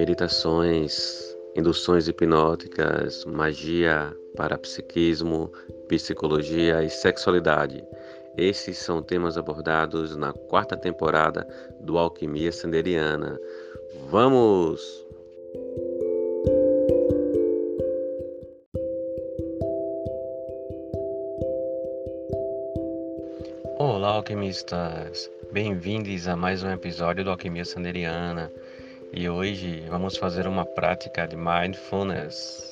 meditações, induções hipnóticas, magia, parapsiquismo, psicologia e sexualidade. Esses são temas abordados na quarta temporada do Alquimia Sanderiana. Vamos! Olá, alquimistas! Bem-vindos a mais um episódio do Alquimia Sanderiana e hoje vamos fazer uma prática de mindfulness.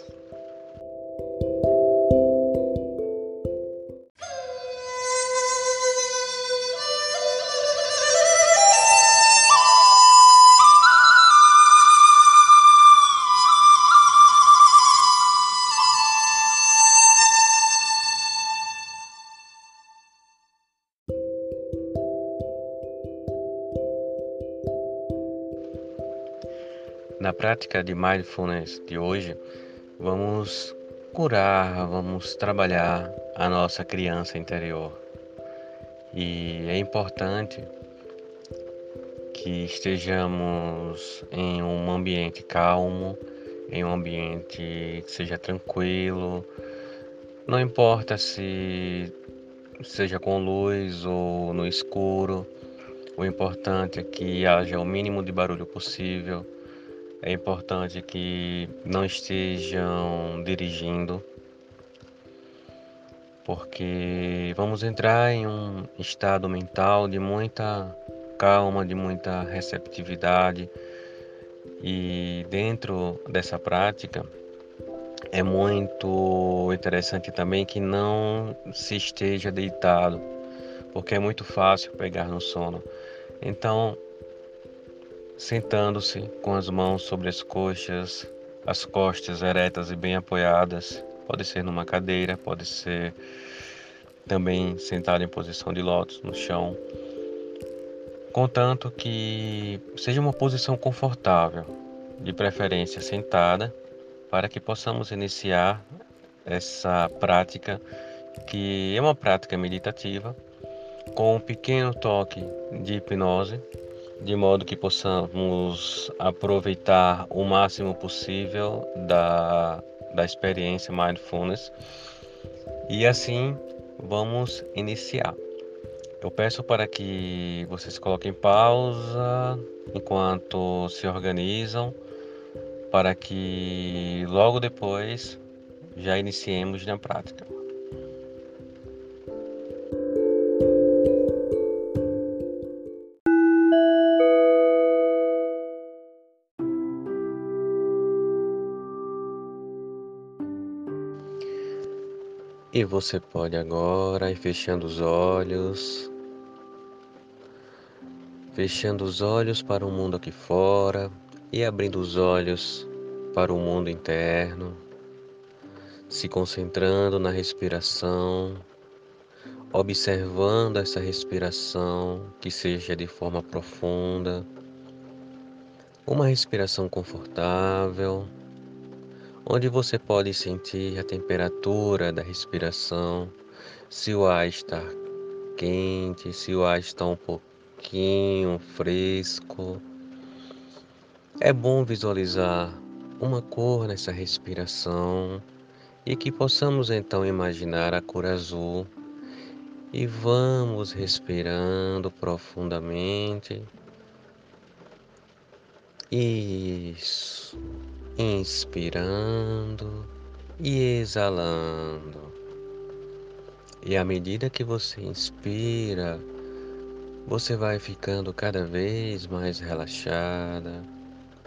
Prática de mindfulness de hoje, vamos curar, vamos trabalhar a nossa criança interior. E é importante que estejamos em um ambiente calmo, em um ambiente que seja tranquilo. Não importa se seja com luz ou no escuro, o importante é que haja o mínimo de barulho possível é importante que não estejam dirigindo, porque vamos entrar em um estado mental de muita calma, de muita receptividade. E dentro dessa prática é muito interessante também que não se esteja deitado, porque é muito fácil pegar no sono. Então, sentando-se com as mãos sobre as coxas, as costas eretas e bem apoiadas. Pode ser numa cadeira, pode ser também sentado em posição de lótus no chão. Contanto que seja uma posição confortável, de preferência sentada, para que possamos iniciar essa prática, que é uma prática meditativa, com um pequeno toque de hipnose de modo que possamos aproveitar o máximo possível da, da experiência mindfulness. E assim vamos iniciar. Eu peço para que vocês coloquem pausa enquanto se organizam, para que logo depois já iniciemos na prática. E você pode agora ir fechando os olhos, fechando os olhos para o mundo aqui fora e abrindo os olhos para o mundo interno, se concentrando na respiração, observando essa respiração que seja de forma profunda, uma respiração confortável onde você pode sentir a temperatura da respiração, se o ar está quente, se o ar está um pouquinho fresco. É bom visualizar uma cor nessa respiração e que possamos então imaginar a cor azul. E vamos respirando profundamente. Isso inspirando e exalando. E à medida que você inspira, você vai ficando cada vez mais relaxada,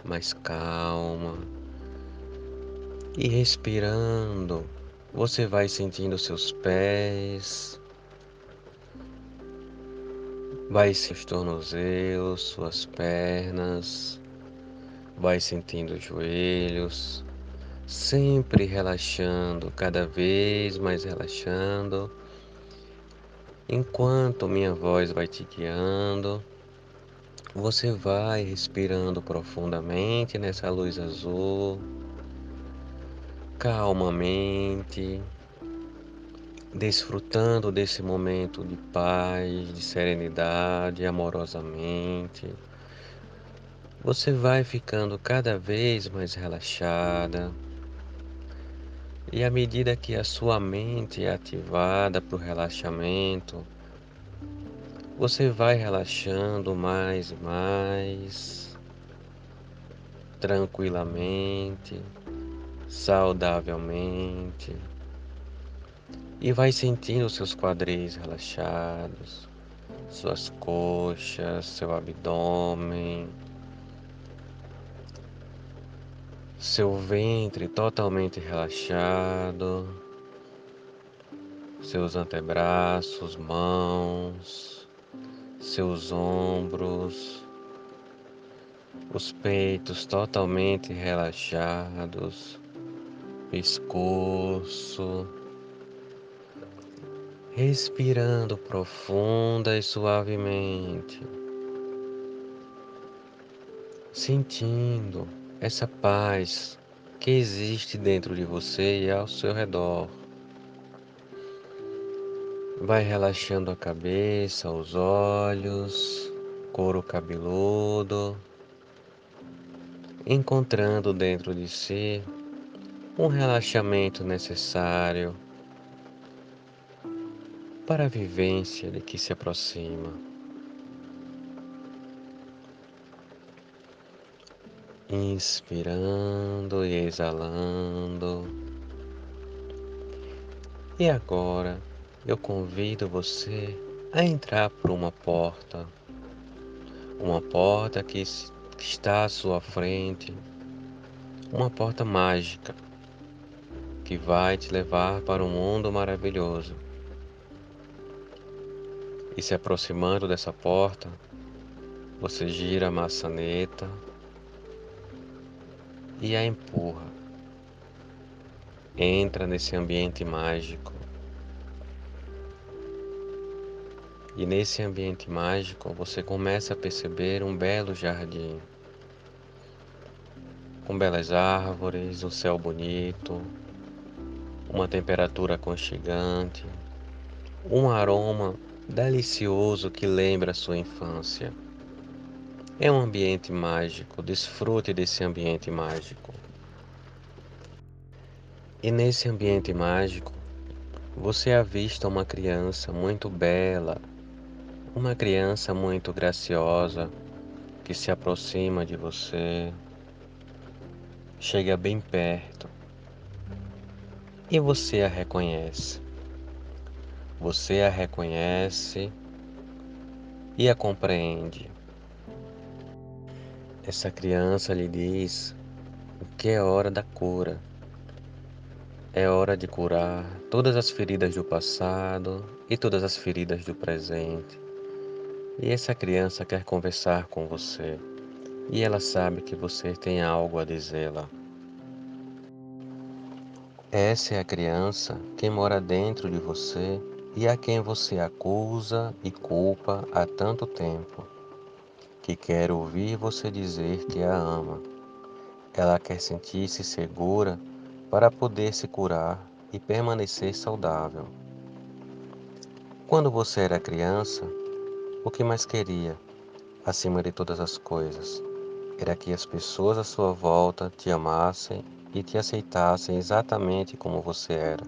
mais calma. E respirando, você vai sentindo seus pés, vai seus tornozelos, suas pernas, Vai sentindo os joelhos, sempre relaxando, cada vez mais relaxando, enquanto minha voz vai te guiando. Você vai respirando profundamente nessa luz azul, calmamente, desfrutando desse momento de paz, de serenidade, amorosamente você vai ficando cada vez mais relaxada. E à medida que a sua mente é ativada para o relaxamento, você vai relaxando mais e mais, tranquilamente, saudavelmente, e vai sentindo seus quadris relaxados, suas coxas, seu abdômen, seu ventre totalmente relaxado, seus antebraços, mãos, seus ombros, os peitos totalmente relaxados, pescoço, respirando profunda e suavemente, sentindo essa paz que existe dentro de você e ao seu redor. Vai relaxando a cabeça, os olhos, couro cabeludo, encontrando dentro de si um relaxamento necessário para a vivência de que se aproxima. Inspirando e exalando. E agora eu convido você a entrar por uma porta, uma porta que está à sua frente, uma porta mágica que vai te levar para um mundo maravilhoso. E se aproximando dessa porta, você gira a maçaneta e a empurra. Entra nesse ambiente mágico. E nesse ambiente mágico você começa a perceber um belo jardim, com belas árvores, um céu bonito, uma temperatura aconchegante, um aroma delicioso que lembra a sua infância. É um ambiente mágico, desfrute desse ambiente mágico. E nesse ambiente mágico, você avista uma criança muito bela, uma criança muito graciosa que se aproxima de você, chega bem perto e você a reconhece. Você a reconhece e a compreende. Essa criança lhe diz que é hora da cura. É hora de curar todas as feridas do passado e todas as feridas do presente. E essa criança quer conversar com você. E ela sabe que você tem algo a dizê-la. Essa é a criança que mora dentro de você e a quem você acusa e culpa há tanto tempo que quer ouvir você dizer que a ama. Ela quer sentir-se segura para poder se curar e permanecer saudável. Quando você era criança, o que mais queria, acima de todas as coisas, era que as pessoas à sua volta te amassem e te aceitassem exatamente como você era.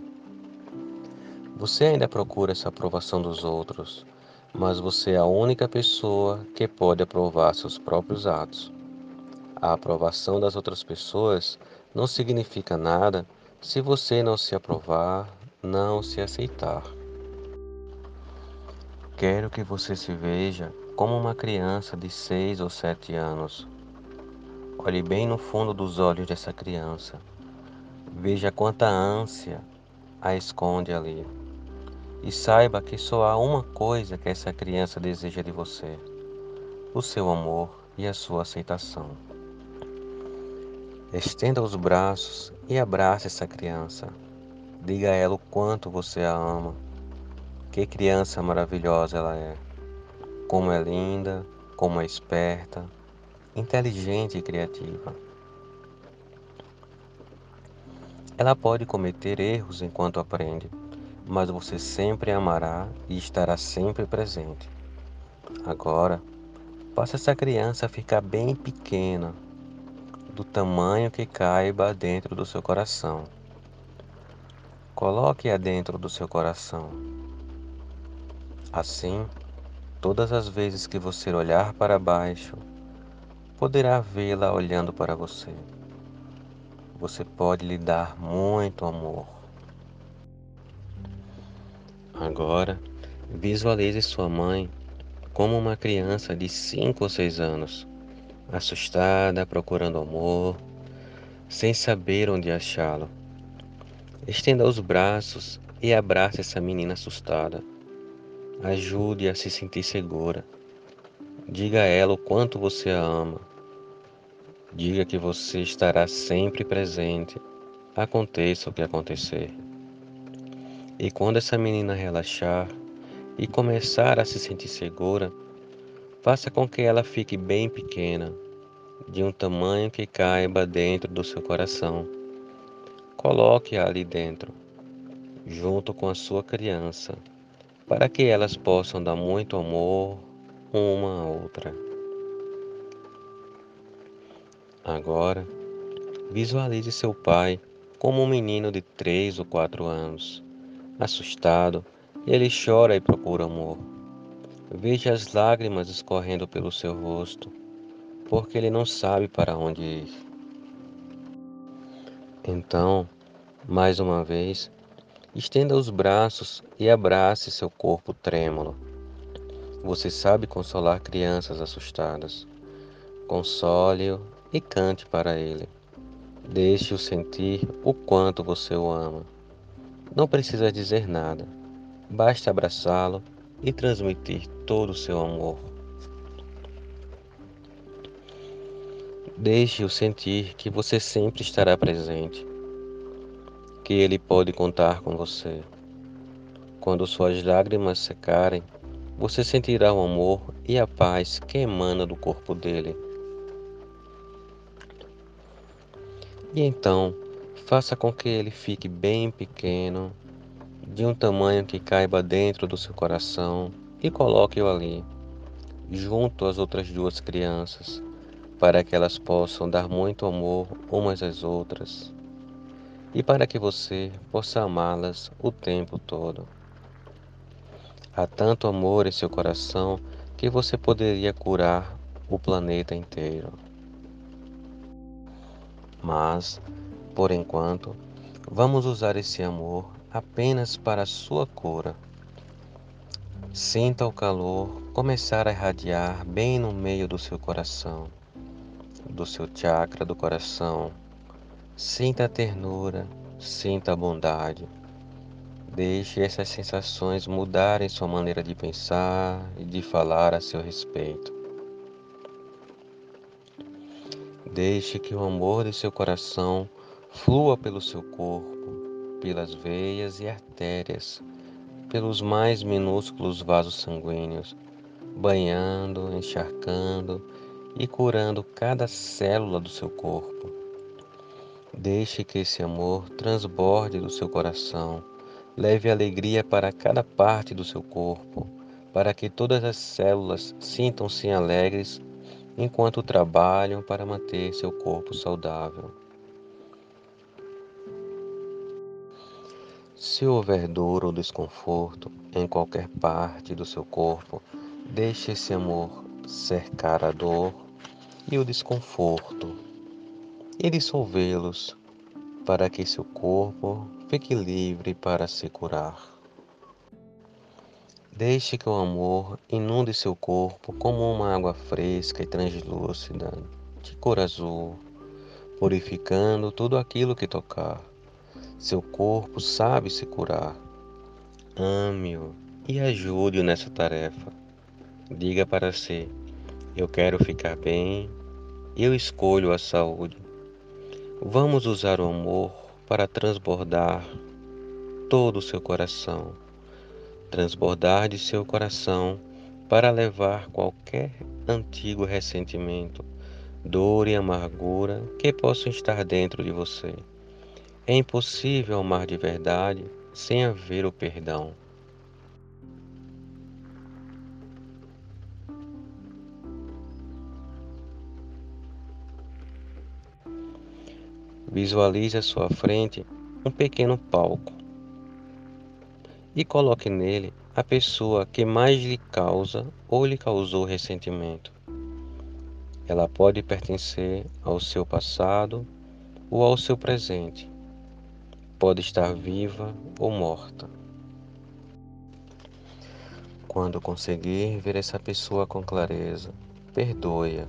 Você ainda procura essa aprovação dos outros, mas você é a única pessoa que pode aprovar seus próprios atos. A aprovação das outras pessoas não significa nada se você não se aprovar, não se aceitar. Quero que você se veja como uma criança de seis ou sete anos. Olhe bem no fundo dos olhos dessa criança. Veja quanta ânsia a esconde ali. E saiba que só há uma coisa que essa criança deseja de você: o seu amor e a sua aceitação. Estenda os braços e abrace essa criança. Diga a ela o quanto você a ama. Que criança maravilhosa ela é. Como é linda, como é esperta, inteligente e criativa. Ela pode cometer erros enquanto aprende mas você sempre amará e estará sempre presente. Agora, Faça essa criança ficar bem pequena, do tamanho que caiba dentro do seu coração. Coloque-a dentro do seu coração. Assim, todas as vezes que você olhar para baixo, poderá vê-la olhando para você. Você pode lhe dar muito amor. Agora, visualize sua mãe como uma criança de 5 ou 6 anos, assustada, procurando amor, sem saber onde achá-lo. Estenda os braços e abrace essa menina assustada. Ajude-a a se sentir segura. Diga a ela o quanto você a ama. Diga que você estará sempre presente, aconteça o que acontecer. E quando essa menina relaxar, e começar a se sentir segura, faça com que ela fique bem pequena, de um tamanho que caiba dentro do seu coração. Coloque-a ali dentro, junto com a sua criança, para que elas possam dar muito amor uma à outra. Agora, visualize seu pai como um menino de três ou quatro anos, assustado ele chora e procura amor. Veja as lágrimas escorrendo pelo seu rosto, porque ele não sabe para onde ir. Então, mais uma vez, estenda os braços e abrace seu corpo trêmulo. Você sabe consolar crianças assustadas. Console-o e cante para ele. Deixe-o sentir o quanto você o ama. Não precisa dizer nada Basta abraçá-lo e transmitir todo o seu amor. Deixe-o sentir que você sempre estará presente, que ele pode contar com você. Quando suas lágrimas secarem, você sentirá o amor e a paz que emana do corpo dele. E então, faça com que ele fique bem pequeno de um tamanho que caiba dentro do seu coração e coloque-o ali, junto às outras duas crianças, para que elas possam dar muito amor umas às outras e para que você possa amá-las o tempo todo. Há tanto amor em seu coração que você poderia curar o planeta inteiro. Mas, por enquanto, vamos usar esse amor apenas para a sua cura. Sinta o calor começar a irradiar bem no meio do seu coração, do seu chakra do coração. Sinta a ternura, sinta a bondade. Deixe essas sensações mudarem sua maneira de pensar e de falar a seu respeito. Deixe que o amor de seu coração flua pelo seu corpo pelas veias e artérias, pelos mais minúsculos vasos sanguíneos, banhando, encharcando e curando cada célula do seu corpo. Deixe que esse amor transborde do seu coração, leve alegria para cada parte do seu corpo, para que todas as células sintam-se alegres enquanto trabalham para manter seu corpo saudável. Se houver dor ou desconforto em qualquer parte do seu corpo, deixe esse amor cercar a dor e o desconforto e dissolvê-los para que seu corpo fique livre para se curar. Deixe que o amor inunde seu corpo como uma água fresca e translúcida, de cor azul, purificando tudo aquilo que tocar seu corpo sabe se curar. Ame-o e ajude-o nessa tarefa. Diga para si: Eu quero ficar bem, eu escolho a saúde. Vamos usar o amor para transbordar todo o seu coração. Transbordar de seu coração para levar qualquer antigo ressentimento, dor e amargura que possam estar dentro de você. É impossível amar de verdade sem haver o perdão. Visualize à sua frente um pequeno palco e coloque nele a pessoa que mais lhe causa ou lhe causou ressentimento. Ela pode pertencer ao seu passado ou ao seu presente. Pode estar viva ou morta. Quando conseguir ver essa pessoa com clareza, perdoe-a.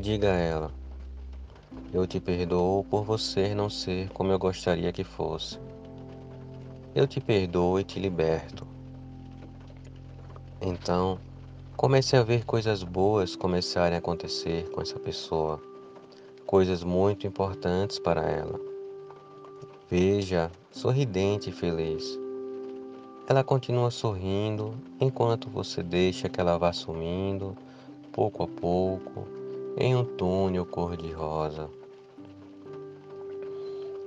Diga a ela: Eu te perdoo por você não ser como eu gostaria que fosse. Eu te perdoo e te liberto. Então, comece a ver coisas boas começarem a acontecer com essa pessoa, coisas muito importantes para ela. Veja sorridente e feliz. Ela continua sorrindo enquanto você deixa que ela vá sumindo, pouco a pouco, em um túnel cor-de-rosa.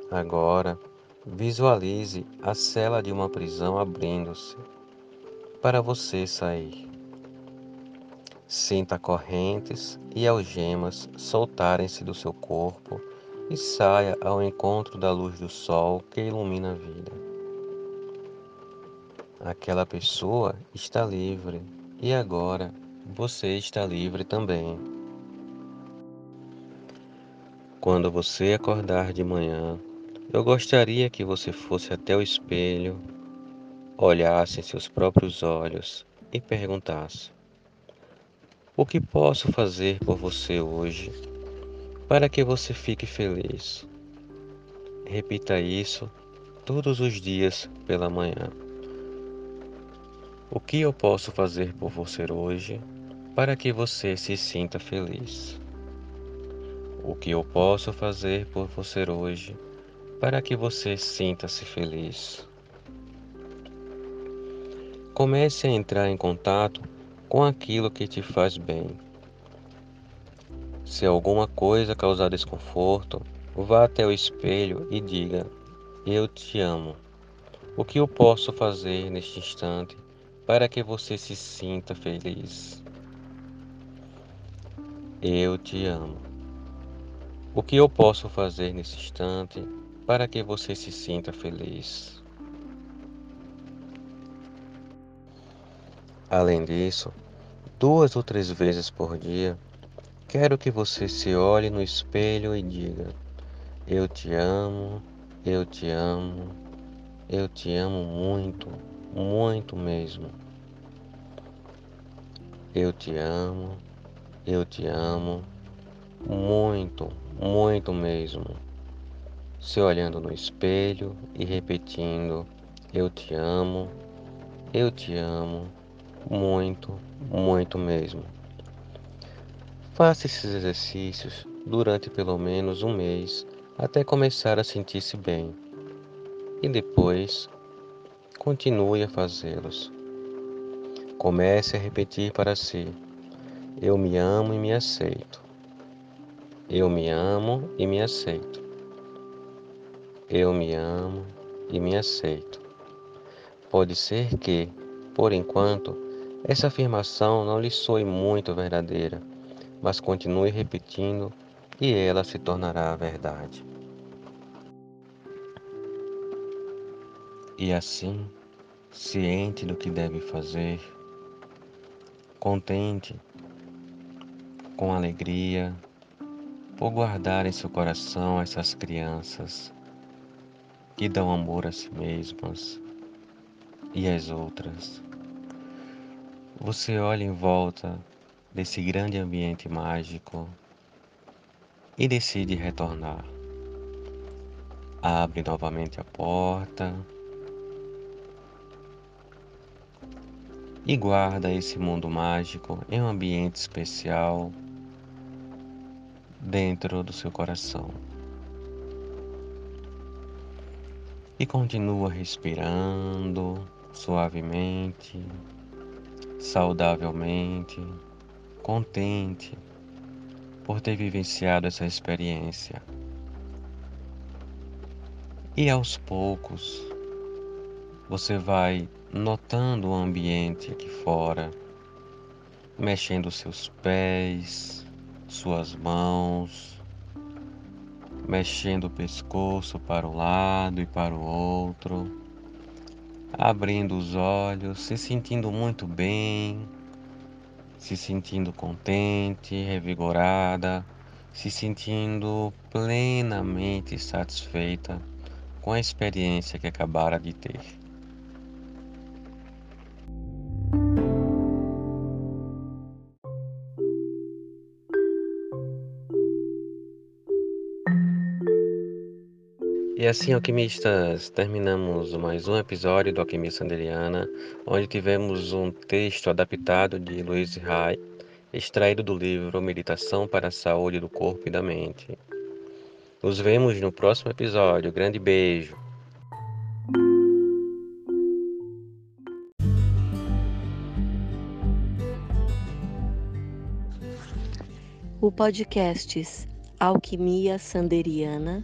Agora, Visualize a cela de uma prisão abrindo-se para você sair. Sinta correntes e algemas soltarem-se do seu corpo e saia ao encontro da luz do sol que ilumina a vida. Aquela pessoa está livre e agora você está livre também. Quando você acordar de manhã, eu gostaria que você fosse até o espelho, olhasse em seus próprios olhos e perguntasse: O que posso fazer por você hoje para que você fique feliz? Repita isso todos os dias pela manhã. O que eu posso fazer por você hoje para que você se sinta feliz? O que eu posso fazer por você hoje para que você sinta-se feliz. Comece a entrar em contato com aquilo que te faz bem. Se alguma coisa causar desconforto, vá até o espelho e diga: Eu te amo. O que eu posso fazer neste instante para que você se sinta feliz? Eu te amo. O que eu posso fazer nesse instante para que você se sinta feliz. Além disso, duas ou três vezes por dia, quero que você se olhe no espelho e diga: Eu te amo, eu te amo, eu te amo muito, muito mesmo. Eu te amo, eu te amo, muito, muito mesmo se olhando no espelho e repetindo: Eu te amo, eu te amo, muito, muito mesmo. Faça esses exercícios durante pelo menos um mês até começar a sentir-se bem. E depois, continue a fazê-los. Comece a repetir para si: Eu me amo e me aceito. Eu me amo e me aceito. Eu me amo e me aceito. Pode ser que, por enquanto, essa afirmação não lhe soe muito verdadeira, mas continue repetindo e ela se tornará verdade. E assim, ciente do que deve fazer, contente, com alegria, por guardar em seu coração essas crianças que dão amor a si mesmas e às outras. Você olha em volta desse grande ambiente mágico e decide retornar. Abre novamente a porta e guarda esse mundo mágico em um ambiente especial dentro do seu coração. e continua respirando suavemente, saudavelmente, contente por ter vivenciado essa experiência. E aos poucos você vai notando o ambiente aqui fora, mexendo seus pés, suas mãos, mexendo o pescoço para um lado e para o outro, abrindo os olhos, se sentindo muito bem, se sentindo contente, revigorada, se sentindo plenamente satisfeita com a experiência que acabara de ter. E assim, alquimistas, terminamos mais um episódio do Alquimia Sanderiana, onde tivemos um texto adaptado de Louise Hay, extraído do livro Meditação para a Saúde do Corpo e da Mente. Nos vemos no próximo episódio. Grande beijo. O podcast Alquimia Sanderiana